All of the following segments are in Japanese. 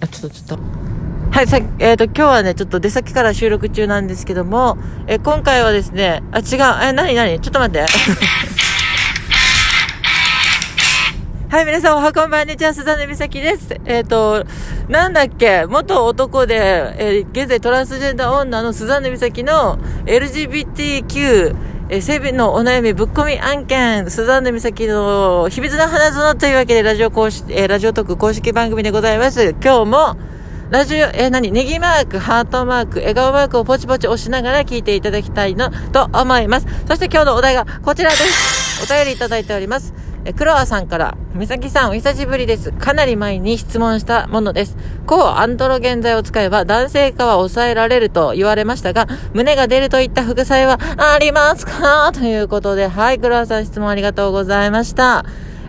あ、ちょっとちょっと。はい、さえっ、と、今日はね、ちょっと出先から収録中なんですけども、え今回はですね、あ、違う、え、なになにちょっと待って。はい、皆さんおはこんばんにちは、スザネミサキです。えっ、と、なんだっけ、元男で、えー現在トランスジェンダー女のスザネミサキの LGBTQ、えー、性別のお悩みぶっ込み案件、スザンヌ美咲の秘密の花園というわけで、ラジオ公式、えーラジオ特公式番組でございます。今日も、ラジオ、えー、何ネギマーク、ハートマーク、笑顔マークをポチポチ押しながら聞いていただきたいなと思います。そして今日のお題がこちらです。お便りいただいております。え、クロアさんから、美咲さんお久しぶりです。かなり前に質問したものです。抗アンドロゲン剤を使えば男性化は抑えられると言われましたが、胸が出るといった副作用はありますか？ということで、はい、クロアさん質問ありがとうございました。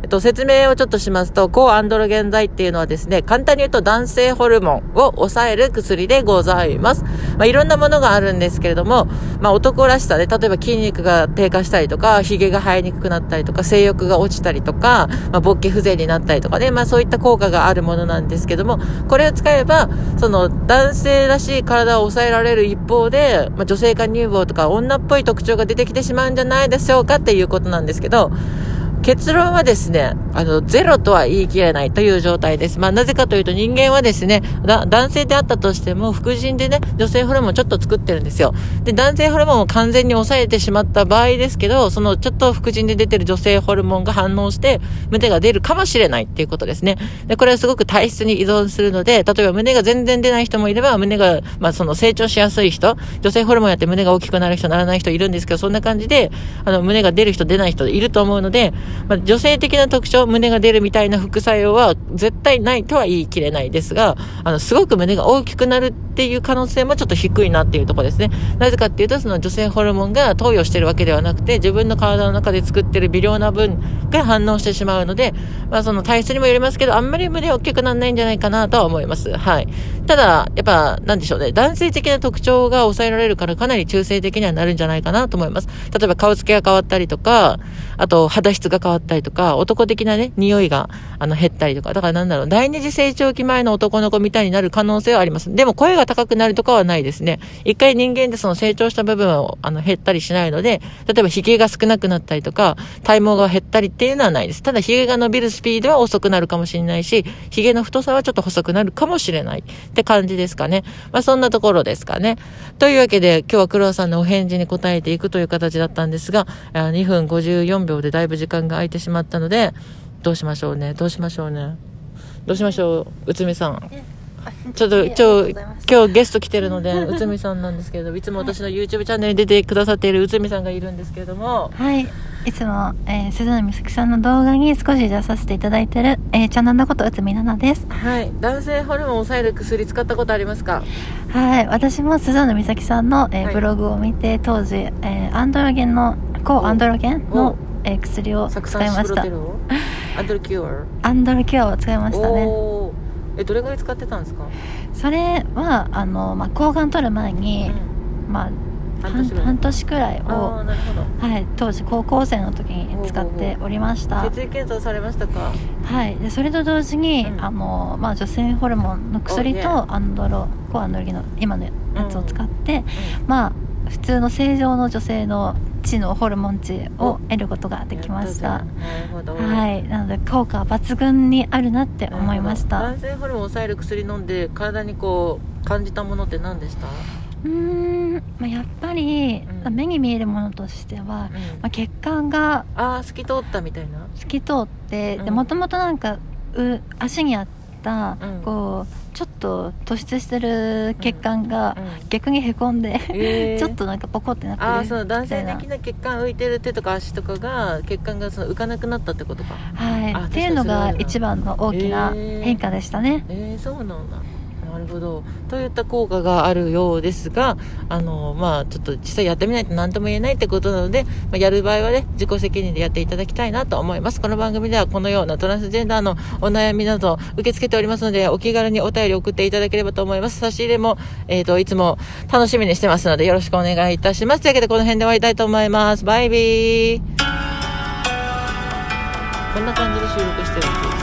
っと、説明をちょっとしますと、抗アンドロゲン剤っていうのはですね、簡単に言うと男性ホルモンを抑える薬でございます。まあ、いろんなものがあるんですけれども、まあ、男らしさで、例えば筋肉が低下したりとか、髭が生えにくくなったりとか、性欲が落ちたりとか、まあ、勃起不全になったりとかね、まあ、そういった効果があるものなんですけども、これを使えば、その、男性らしい体を抑えられる一方で、まあ、女性化乳房とか女っぽい特徴が出てきてしまうんじゃないでしょうかっていうことなんですけど、結論はですね、あの、ゼロとは言い切れないという状態です。まあ、なぜかというと人間はですね、男性であったとしても、副腎でね、女性ホルモンちょっと作ってるんですよ。で、男性ホルモンを完全に抑えてしまった場合ですけど、そのちょっと副腎で出てる女性ホルモンが反応して、胸が出るかもしれないっていうことですね。で、これはすごく体質に依存するので、例えば胸が全然出ない人もいれば、胸が、まあ、その成長しやすい人、女性ホルモンやって胸が大きくなる人、ならない人いるんですけど、そんな感じで、あの、胸が出る人、出ない人いると思うので、まあ、女性的な特徴、胸が出るみたいな副作用は絶対ないとは言い切れないですが、あの、すごく胸が大きくなるっていう可能性もちょっと低いなっていうとこですね。なぜかっていうと、その女性ホルモンが投与してるわけではなくて、自分の体の中で作ってる微量な分が反応してしまうので、まあその体質にもよりますけど、あんまり胸大きくならないんじゃないかなとは思います。はい。ただ、やっぱ、なんでしょうね。男性的な特徴が抑えられるからかなり中性的にはなるんじゃないかなと思います。例えば顔つきが変わったりとか、あと肌質が変わったりとか、男的なね、匂いが、あの、減ったりとか、だからなんだろう、第二次成長期前の男の子みたいになる可能性はあります。でも声が高くなるとかはないですね。一回人間でその成長した部分を、あの、減ったりしないので、例えば髭が少なくなったりとか、体毛が減ったりっていうのはないです。ただ髭が伸びるスピードは遅くなるかもしれないし、髭の太さはちょっと細くなるかもしれないって感じですかね。まあそんなところですかね。というわけで、今日は黒田さんのお返事に答えていくという形だったんですが、2分54秒でだいぶ時間が空いてしまったので、どうしましょうね。どうしましょうね。どうしましょう、内海さん。ちょっと、今日、今日ゲスト来てるので、内海さんなんですけれど、いつも私の YouTube チャンネルに出てくださっている内海さんがいるんですけれども、はい。いつも、えー、鈴野美咲さんの動画に少し出させていただいてる、えー、チャンネルのこと、内海奈々です。はい。男性ホルモンを抑える薬使ったことありますか？はい。私も鈴野美咲さんの、えーはいブログを見て、当時、えーアンドロゲンの、抗アンドロゲンおの、えー薬を酢使いましたアンドルキュア？アンドロキュアを使いましたね。え、どれぐらい使ってたんですか？それは、あの、まあ、抗がん取る前に、まあ、半半年くらいを。はい、当時高校生の時に使っておりました。血液検査をされましたか？はい、でそれと同時に、うん。あのまあ、女性ホルモンの薬 Oh. とアンドロコアンドロギの今のやつを使って、まあ普通の正常の女性の値のホルモン値を得ることができました。はい。なので効果は抜群にあるなって思いました。男性ホルモンを抑える薬飲んで体にこう感じたものって何でした？うーん、まあ、やっぱり、うん。目に見えるものとしては、まあ、血管がああ透き通ったみたいな？透き通ってもともとなんかう足にあった、うん。こうちょっと突出してる血管がうん逆にへこんで、えー。ちょっとなんかポコってなってるああその男性的な血管浮いてる手とか足とかが血管がその浮かなくなったってことか。はい。あっていうのが一番の大きなえー。変化でしたね、えー、そうなんだなるほど。といった効果があるようですがあのまあちょっと実際やってみないと何とも言えないってことなので、まあ、やる場合はね自己責任でやっていただきたいなと思います。この番組ではこのようなトランスジェンダーのお悩みなど受け付けておりますのでお気軽にお便り送っていただければと思います。差し入れも、えー、といつも楽しみにしてますのでよろしくお願いいたします。というわけでこの辺で終わりたいと思います。バイビー。こんな感じで収録してるんです